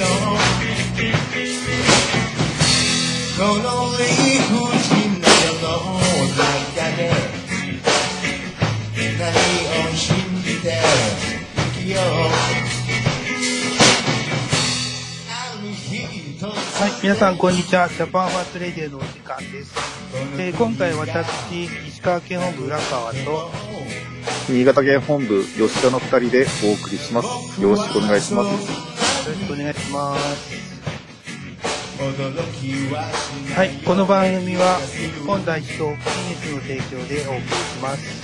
よこの理不尽な世の中で何を信じて生きようはい皆さんこんにちはジャパンファーストレディオのお時間です、えー、今回私石川県本部浦川と新潟県本部吉田の二人でお送りします。よろしくお願いします。はい、この番組は、日本代表、フィニスの提供でお送りします。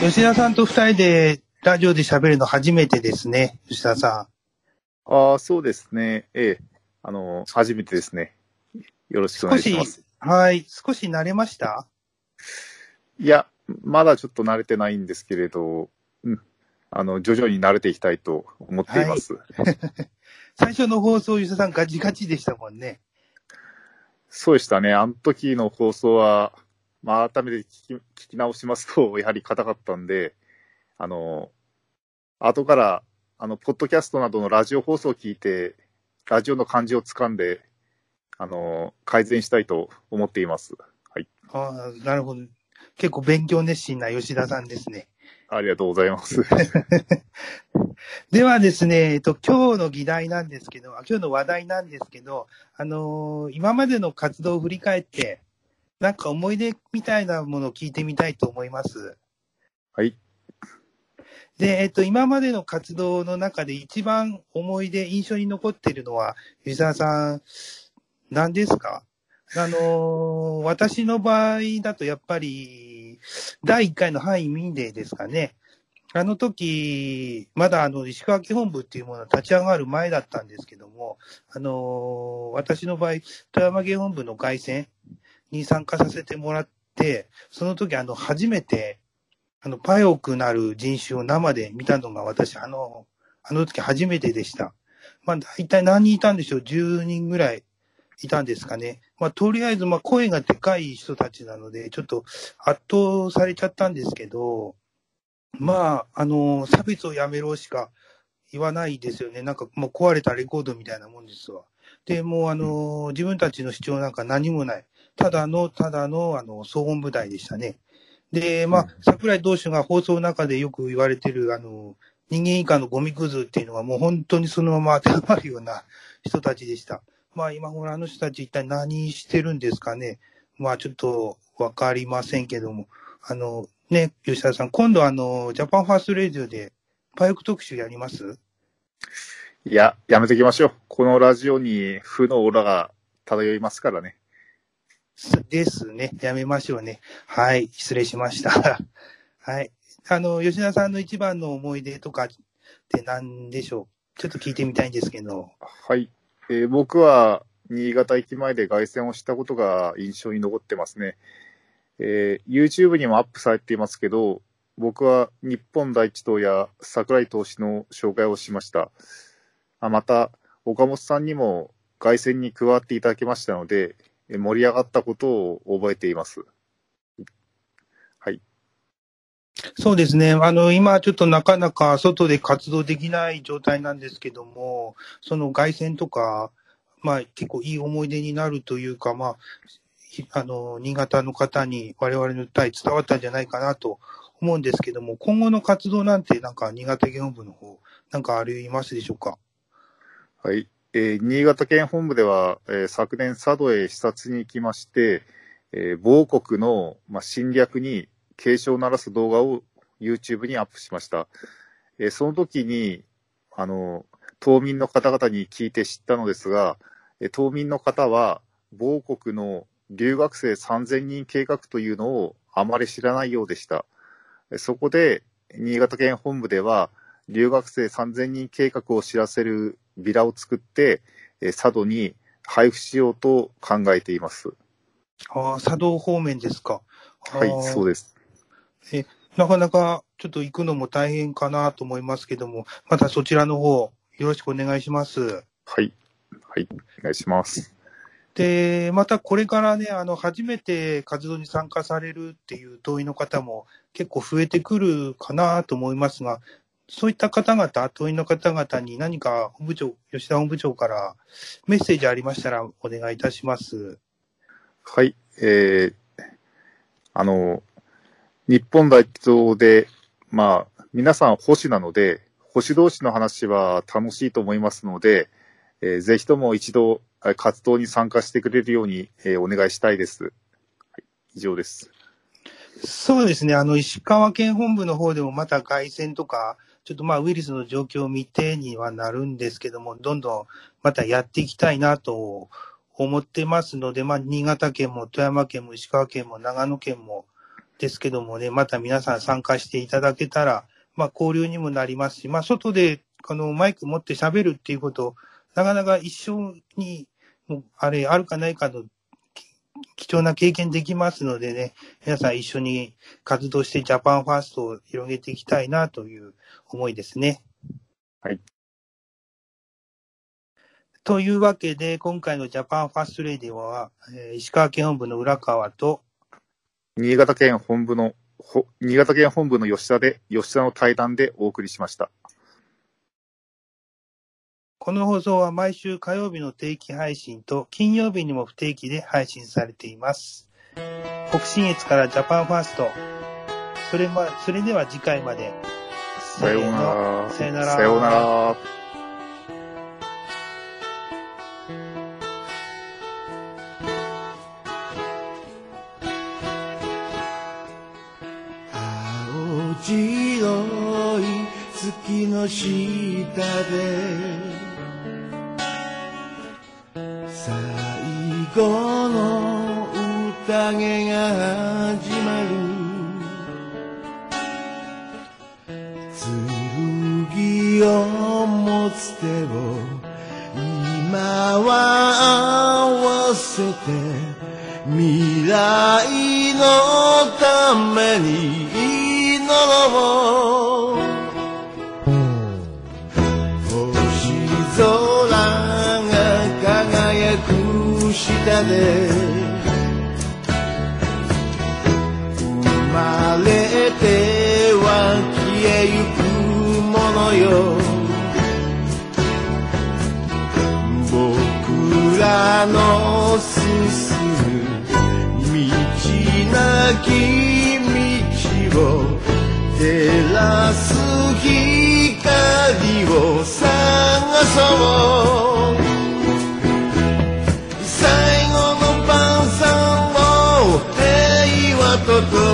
吉田さんと二人で、ラジオで喋るの初めてですね、吉田さああ、そうですね。ええ。あの、初めてですね。よろしくお願いします。、はい、少し慣れました？いや、まだちょっと慣れてないんですけれど、うん。あの、徐々に慣れていきたいと思っています。最初の放送、吉田さんガチガチでしたもんね。そうでしたね。あの時の放送は、まあ、改めて聞き聞き直しますと、やはり硬かったんで、あの、後から、あの、ポッドキャストなどのラジオ放送を聞いて、ラジオの感じをつかんで、あの、改善したいと思っています。はい。ああ、なるほど。結構勉強熱心な吉田さんですね。ありがとうございます。ではですね、えっと、今日の議題なんですけど、あ今日の話題なんですけど、あのー今までの活動を振り返って、なんか思い出みたいなものを聞いてみたいと思います。はい。で、えっと、今までの活動の中で一番思い出、印象に残っているのは、吉沢さん、何ですか？あのー私の場合だとやっぱり、第1回の範囲民デーですかね。あの時、まだあの、石川県本部っていうものが立ち上がる前だったんですけども、あのー私の場合、富山県本部の凱旋に参加させてもらって、その時あの、初めて、あの、パヨクなる人種を生で見たのが私、あの、あの時初めてでした。まあ、大体何人いたんでしょう ?10 人ぐらいいたんですかね。まあ、とりあえず、まあ、声がでかい人たちなので、ちょっと圧倒されちゃったんですけど、まあ、あの、差別をやめろしか言わないですよね。なんかもう壊れたレコードみたいなもんですわ。で、もうあの、自分たちの主張なんか何もない。ただの、ただの、あの、総本部隊でしたね。で、まあうん、桜井同志が放送の中でよく言われてる、あの、人間以下のゴミくずっていうのはもう本当にそのまま当てはまるような人たちでした。まあ今頃あの人たち一体何してるんですかね。まあちょっとわかりませんけども。あの、ね、吉田さん、今度あの、ジャパンファーストレディオでパイク特集やります？いや、やめときましょう。このラジオに負のオーラが漂いますからね。ですね。やめましょうね。はい。失礼しました。はい。あの、吉田さんの一番の思い出とかって何でしょう？ちょっと聞いてみたいんですけど。はい。えー僕は新潟駅前で凱旋をしたことが印象に残ってますね。えー YouTube にもアップされていますけど、僕は日本第一党や桜井投手の紹介をしました。あまた、岡本さんにも凱旋に加わっていただきましたので、盛り上がったことを覚えています。はい。そうですね。あの、今ちょっとなかなか外で活動できない状態なんですけども、その凱旋とか、まあ結構いい思い出になるというか、まあ、ひあの、新潟の方に我々の訴え伝わったんじゃないかなと思うんですけども、今後の活動なんてなんか新潟県本部の方、なんかありますでしょうか？はい。えー新潟県本部では、えー昨年佐渡へ視察に行きまして、えー某国の、まあ、侵略に警鐘を鳴らす動画を YouTube にアップしました。えーその時に、あの、島民の方々に聞いて知ったのですが、えー島民の方は、某国の留学生3000人計画というのをあまり知らないようでした。えーそこで、新潟県本部では、留学生3000人計画を知らせるビラを作って、えー佐渡に配布しようと考えています。ああ、佐渡方面ですか。はい、そうでです。なかなかちょっと行くのも大変かなと思いますけども、またそちらの方、よろしくお願いします。はい。はい、お願いします。で、またこれからね、あの、初めて活動に参加されるっていう党員の方も結構増えてくるかなと思いますが、そういった方々、党員の方々に何か本部長、吉田本部長からメッセージありましたらお願いいたします。はい、えー、あの、日本代表で、まあ、皆さん保守なので、保守同士の話は楽しいと思いますので、えーぜひとも一度、活動に参加してくれるように、えーお願いしたいです。はい、以上です。そうですね。あの、石川県本部の方でもまた外線とか、ちょっとまあウイルスの状況を見てにはなるんですけども、どんどんまたやっていきたいなと思ってますので、まあ新潟県も富山県も石川県も長野県もですけどもね、また皆さん参加していただけたら、まあ交流にもなりますし、まあ外でこのマイク持って喋るっていうこと、なかなか一生に、あれ、あるかないかのき貴重な経験できますのでね、皆さん一緒に活動してジャパンファーストを広げていきたいなという思いですね。はい。というわけで、今回のジャパンファーストレディオは、えー石川県本部の浦川と、新潟県本部の、ほ新潟県本部の吉田で、吉田の対談でお送りしました。この放送は毎週火曜日の定期配信と金曜日にも不定期で配信されています。北信越からジャパンファースト。それま、それでは次回まで。さようなら。さようなら下で。最後の宴が始まる。剣を持つ手を今は合わせて未来のために祈ろう。く下で。生まれては消えゆくものよ。僕らの進む道なき道を照らす光を探そう。to